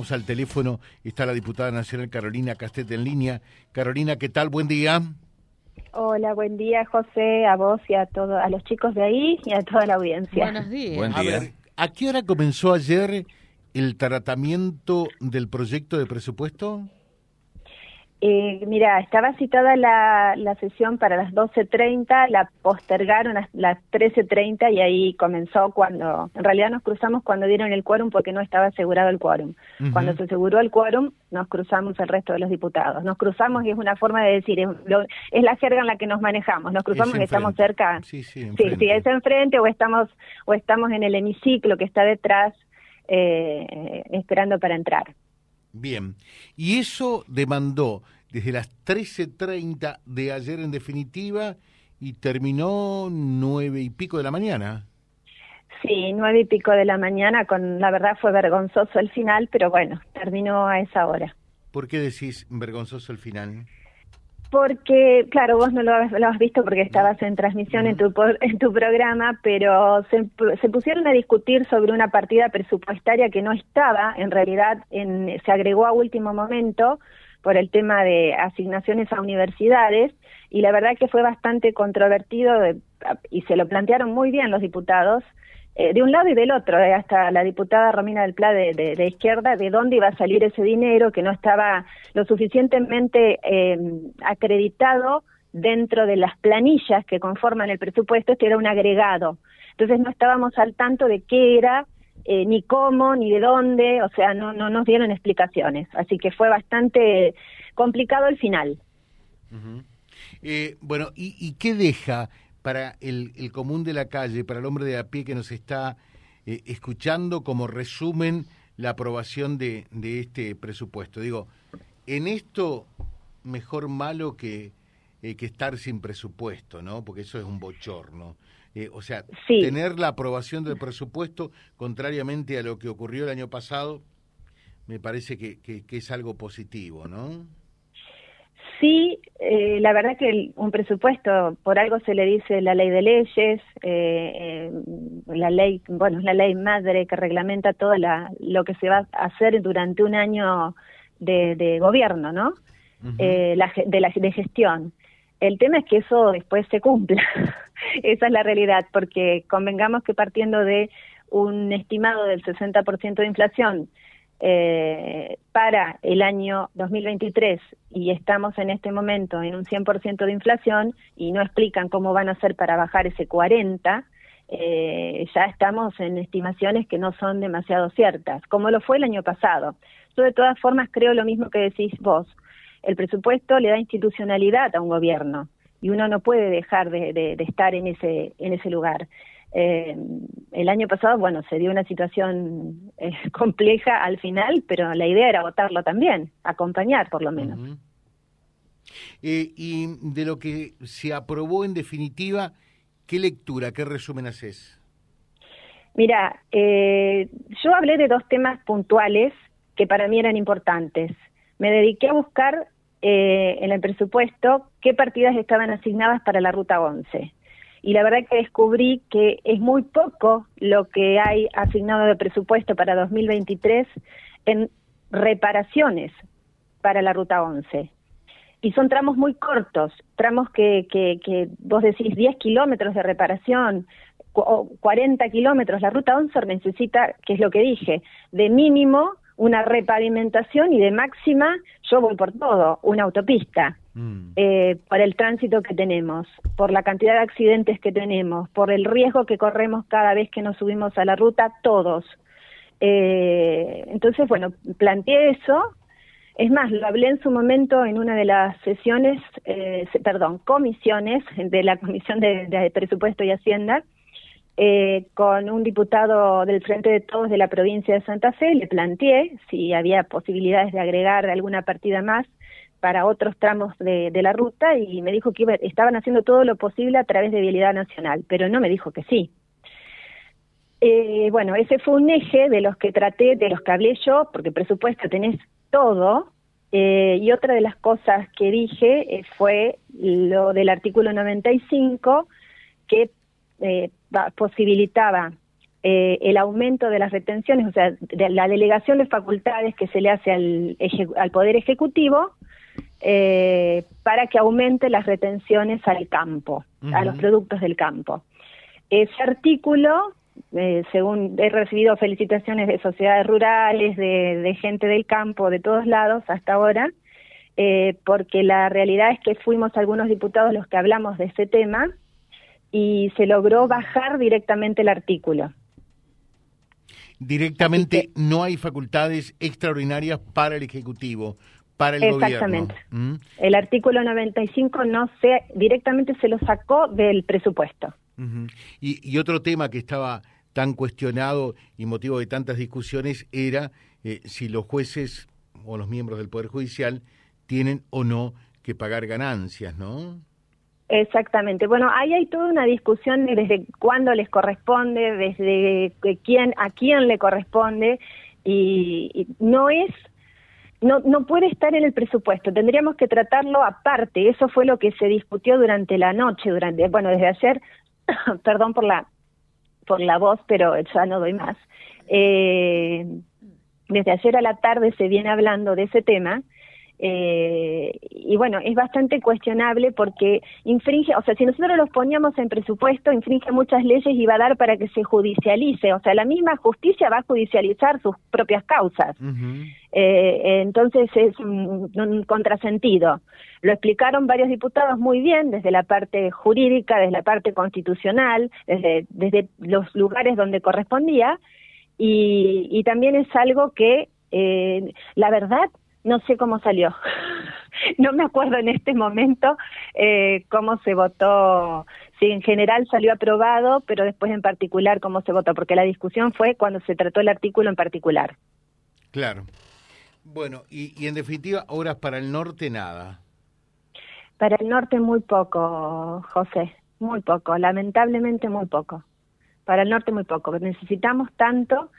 Vamos al teléfono, está la diputada nacional Carolina Castet en línea. Carolina, ¿qué tal? Buen día. Hola, buen día, José, a vos y a todos, a los chicos de ahí y a toda la audiencia. Buenos días. Buen A día. ver, ¿a qué hora comenzó ayer el tratamiento del proyecto de presupuesto? Eh, mira, estaba citada la, la sesión para las 12.30, la postergaron a las 13.30 y ahí comenzó cuando, en realidad nos cruzamos cuando dieron el quórum porque no estaba asegurado el quórum. Cuando se aseguró el quórum, nos cruzamos el resto de los diputados. Nos cruzamos y es una forma de decir, es, lo- es la jerga en la que nos manejamos. Nos cruzamos Es y estamos cerca. Sí, sí, Sí, enfrente. sí, es enfrente o estamos, o estamos en el hemiciclo que está detrás eh, esperando para entrar. Bien. Y eso demandó desde las 13.30 de ayer en definitiva y terminó nueve y pico de la mañana. Sí, nueve y pico de la mañana, con la verdad fue vergonzoso el final, pero bueno, terminó a esa hora. ¿Por qué decís vergonzoso el final? Porque, claro, vos no lo has, lo has visto porque estabas en transmisión en tu, en tu programa, pero se, se pusieron a discutir sobre una partida presupuestaria que no estaba, en realidad en, se agregó a último momento por el tema de asignaciones a universidades, y la verdad que fue bastante controvertido de- y se lo plantearon muy bien los diputados, eh, de un lado y del otro, eh, hasta la diputada Romina del Pla de, izquierda, de dónde iba a salir ese dinero que no estaba lo suficientemente eh, acreditado dentro de las planillas que conforman el presupuesto, este era un agregado. Entonces no estábamos al tanto de qué era, eh, ni cómo, ni de dónde, o sea, no, no nos dieron explicaciones. Así que fue bastante complicado el final. Bueno, ¿y, y qué deja para el, el común de la calle, para el hombre de a pie que nos está eh, escuchando como resumen la aprobación de, de este presupuesto? Digo, en esto mejor malo que, eh, que estar sin presupuesto, ¿no? Porque eso es un bochorno. Eh, o sea, Sí. tener la aprobación del presupuesto, contrariamente a lo que ocurrió el año pasado, me parece que, que- que es algo positivo, ¿no? Sí, eh, la verdad que el- un presupuesto, por algo se le dice la ley de leyes, eh, eh, la ley, bueno, es la ley madre que reglamenta todo la, lo que se va a hacer durante un año de, de gobierno, ¿no? Eh, la de la de gestión. El tema es que eso después se cumpla. Esa es la realidad, porque convengamos que partiendo de un estimado del 60% de inflación eh, para el año 2023 y estamos en este momento en un 100% de inflación y no explican cómo van a hacer para bajar ese 40, eh, ya estamos en estimaciones que no son demasiado ciertas, como lo fue el año pasado. Yo de todas formas creo lo mismo que decís vos. El presupuesto le da institucionalidad a un gobierno y uno no puede dejar de, de- de estar en ese, en ese lugar. Eh, el año pasado, bueno, se dio una situación eh, compleja al final, pero la idea era votarlo también, acompañar por lo menos. Eh, y de lo que se aprobó en definitiva, ¿qué lectura, qué resumen haces? Mira, eh, yo hablé de dos temas puntuales que para mí eran importantes. Me dediqué a buscar eh, en el presupuesto qué partidas estaban asignadas para la Ruta 11. Y la verdad que descubrí que es muy poco lo que hay asignado de presupuesto para 2023 en reparaciones para la Ruta 11 y son tramos muy cortos, tramos que, que, que vos decís 10 kilómetros de reparación, cu- o 40 kilómetros, la ruta 11 necesita, que es lo que dije, de mínimo una repavimentación y de máxima, yo voy por todo, una autopista, Mm. eh, por el tránsito que tenemos, por la cantidad de accidentes que tenemos, por el riesgo que corremos cada vez que nos subimos a la ruta, todos. Eh, entonces, bueno, planteé eso. Es más, lo hablé en su momento en una de las sesiones, eh, perdón, comisiones de la Comisión de, de Presupuesto y Hacienda, eh, con un diputado del Frente de Todos de la provincia de Santa Fe. Le planteé si había posibilidades de agregar alguna partida más para otros tramos de, la ruta y me dijo que iba- estaban haciendo todo lo posible a través de Vialidad Nacional, pero no me dijo que sí. Eh, bueno, ese fue un eje de los que traté, de los que hablé yo, porque presupuesto tenés todo. eh, y otra de las cosas que dije eh, fue lo del artículo 95, que eh, posibilitaba eh, el aumento de las retenciones, o sea, de la delegación de facultades que se le hace al, al Poder Ejecutivo eh, para que aumente las retenciones al campo, a los productos del campo. Ese artículo, eh, según he recibido felicitaciones de sociedades rurales, de, gente del campo, de todos lados hasta ahora, porque la realidad es que fuimos algunos diputados los que hablamos de ese tema y se logró bajar directamente el artículo. Directamente no hay facultades extraordinarias para el Ejecutivo, para el Exactamente. gobierno. ¿Mm? El artículo 95 no se, directamente se lo sacó del presupuesto. y, otro tema que estaba tan cuestionado y motivo de tantas discusiones era eh, si los jueces o los miembros del Poder Judicial tienen o no que pagar ganancias, ¿no? Exactamente. Bueno, ahí hay toda una discusión desde cuándo les corresponde, desde quién a quién le corresponde y, no es no no puede estar en el presupuesto. Tendríamos que tratarlo aparte. Eso fue lo que se discutió durante la noche, durante bueno, desde ayer, perdón por la por la voz, pero ya no doy más. Eh, desde ayer a la tarde se viene hablando de ese tema eh, y bueno, es bastante cuestionable porque infringe, o sea, si nosotros los poníamos en presupuesto, infringe muchas leyes y va a dar para que se judicialice, o sea, la misma justicia va a judicializar sus propias causas. eh, entonces es un, un, contrasentido. Lo explicaron varios diputados muy bien desde la parte jurídica, desde la parte constitucional, desde, desde los lugares donde correspondía, y, y también es algo que, eh, la verdad, no sé cómo salió. no me acuerdo en este momento eh, cómo se votó. Si en general salió aprobado, pero después en particular cómo se votó, porque la discusión fue cuando se trató el artículo en particular. Claro. Bueno, y, y en definitiva, horas para el norte nada. Para el norte muy poco, José, muy poco, lamentablemente muy poco. Para el norte muy poco. Necesitamos tanto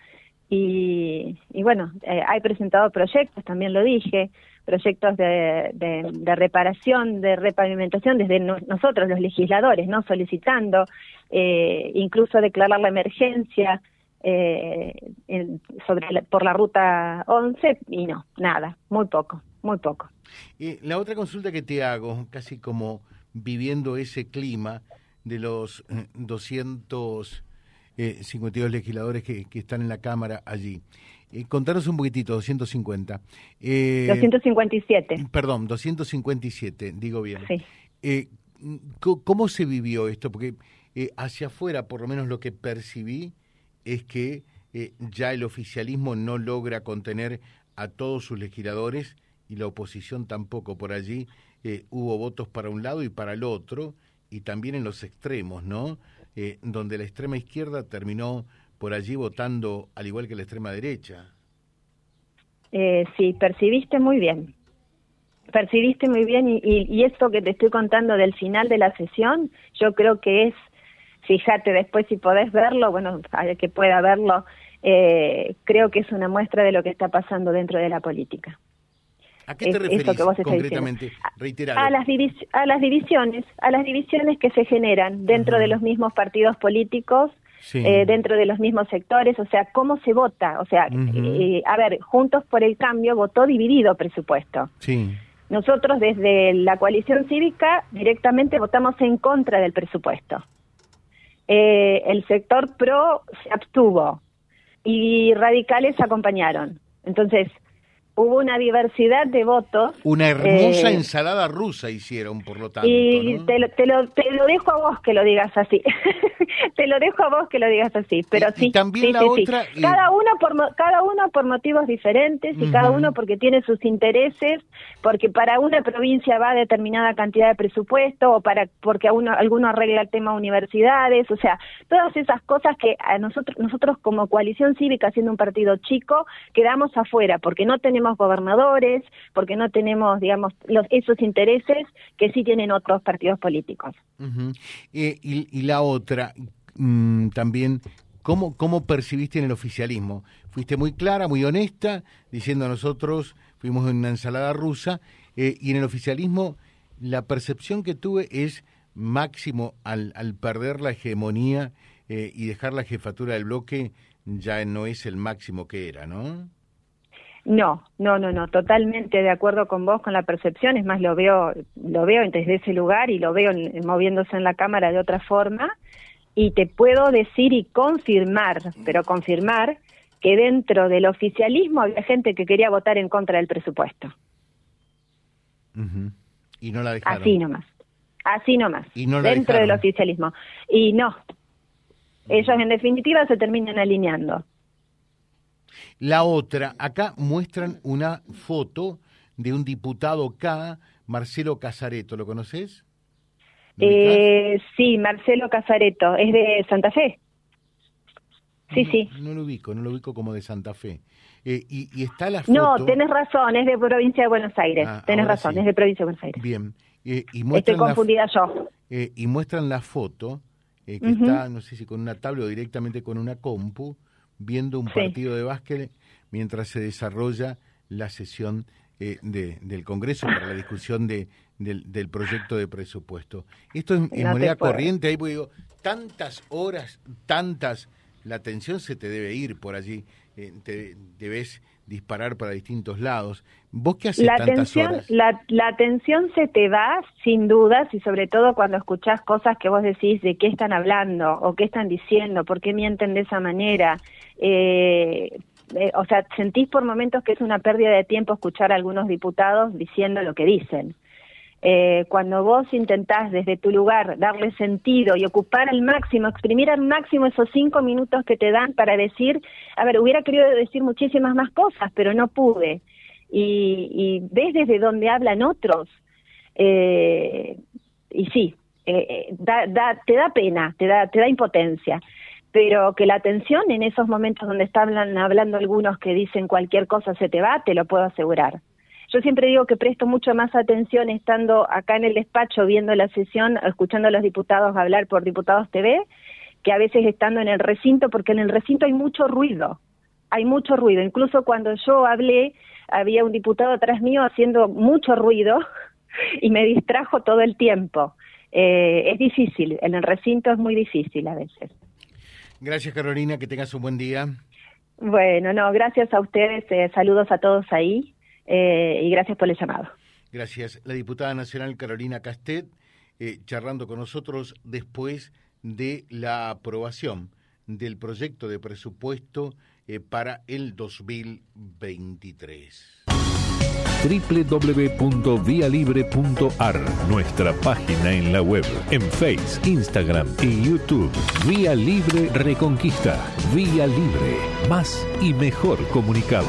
y, y bueno, eh, hay presentado proyectos, también lo dije, proyectos de, de, reparación, de repavimentación desde nosotros, los legisladores, no solicitando eh, incluso declarar la emergencia eh, sobre por la ruta 11 y no, nada, muy poco, muy poco. Y la otra consulta que te hago, casi como viviendo ese clima de los 200 eh, 52 legisladores que, están en la Cámara allí. Eh, contanos un poquitito, 250. Eh, 257. Perdón, 257, digo bien. Sí. Eh, ¿Cómo se vivió esto? Porque eh, hacia afuera, por lo menos lo que percibí, es que ya el oficialismo no logra contener a todos sus legisladores y la oposición tampoco. Por allí hubo votos para un lado y para el otro, y también en los extremos, ¿no? Eh, donde la extrema izquierda terminó por allí votando al igual que la extrema derecha. Eh, sí, percibiste muy bien. Percibiste muy bien y, y, esto que te estoy contando del final de la sesión, yo creo que es, fíjate después si podés verlo, bueno, a que pueda verlo, eh, creo que es una muestra de lo que está pasando dentro de la política. ¿A qué te referís concretamente? A las, a las divisiones, a las divisiones que se generan dentro de los mismos partidos políticos, eh, dentro de los mismos sectores, o sea, cómo se vota, o sea, eh, a ver, Juntos por el Cambio votó dividido presupuesto. Sí. Nosotros desde la coalición cívica directamente votamos en contra del presupuesto. Eh, el sector pro se abstuvo y radicales acompañaron. Entonces, hubo una diversidad de votos. Una hermosa eh, ensalada rusa hicieron, por lo tanto. Y te, lo, te, lo, te, lo, dejo a vos que lo digas así. te lo dejo a vos que lo digas así. Pero sí, también la otra. Cada uno por cada uno por motivos diferentes y cada uno porque tiene sus intereses, porque para una provincia va determinada cantidad de presupuesto o para porque a uno alguno arregla el tema universidades, o sea, todas esas cosas que a nosotros nosotros como coalición cívica siendo un partido chico quedamos afuera porque no tenemos gobernadores, porque no tenemos, digamos, los, esos intereses que sí tienen otros partidos políticos. Eh, y, la otra, mm, también, ¿cómo, ¿cómo percibiste en el oficialismo? Fuiste muy clara, muy honesta, diciendo nosotros fuimos en una ensalada rusa, eh, y en el oficialismo la percepción que tuve es máximo al, al perder la hegemonía eh, y dejar la jefatura del bloque ya no es el máximo que era, ¿no? No, no, no, no, totalmente de acuerdo con vos, con la percepción, es más, lo veo, lo veo desde ese lugar y lo veo moviéndose en la cámara de otra forma, y te puedo decir y confirmar, pero confirmar, que dentro del oficialismo había gente que quería votar en contra del presupuesto. Y no la dejaron. Así nomás, así nomás, ¿Y no dentro del oficialismo. Y no, ellos en definitiva se terminan alineando. La otra, acá muestran una foto de un diputado K, Marcelo Casareto, ¿lo conoces? Eh, sí, Marcelo Casareto, es de Santa Fe. Sí, sí. No lo ubico, no lo ubico como de Santa Fe. Eh, y, está la foto... No, tenés razón, es de provincia de Buenos Aires. Ah, tenés razón, es de provincia de Buenos Aires. Bien. Eh, y Estoy confundida yo. Eh, y muestran la foto que está, no sé si con una tabla o directamente con una compu, viendo un partido de básquet mientras se desarrolla la sesión eh, del Congreso para la discusión de, del, proyecto de presupuesto. Esto es en moneda corriente, ahí digo, tantas horas, tantas, la atención se te debe ir por allí, eh, te debes disparar para distintos lados. ¿Vos qué haces la tantas horas? La, la atención se te va, sin dudas, y sobre todo cuando escuchás cosas que vos decís de qué están hablando o qué están diciendo, por qué mienten de esa manera. Eh, eh, o sea, sentís por momentos que es una pérdida de tiempo escuchar a algunos diputados diciendo lo que dicen. Eh, cuando vos intentás desde tu lugar darle sentido y ocupar al máximo, exprimir al máximo esos cinco minutos que te dan para decir, a ver, hubiera querido decir muchísimas más cosas, pero no pude. Y, y ves desde donde hablan otros. Eh, y sí, eh, da, da, te da pena, te da, te da impotencia pero que la atención en esos momentos donde están hablando algunos que dicen cualquier cosa se te va, te lo puedo asegurar. Yo siempre digo que presto mucho más atención estando acá en el despacho viendo la sesión, escuchando a los diputados hablar por Diputados TV, que a veces estando en el recinto, porque en el recinto hay mucho ruido, hay mucho ruido. Incluso cuando yo hablé, había un diputado atrás mío haciendo mucho ruido y me distrajo todo el tiempo. Eh, es difícil, en el recinto es muy difícil a veces. Gracias, Carolina, que tengas un buen día. Bueno, no, gracias a ustedes, eh, saludos a todos ahí eh, y gracias por el llamado. Gracias. La diputada nacional Carolina Castet, eh, charlando con nosotros después de la aprobación del proyecto de presupuesto para el 2023 www.vialibre.ar, nuestra página en la web, en Face, Instagram y YouTube. Vía Libre Reconquista. Vía Libre. Más y mejor comunicados.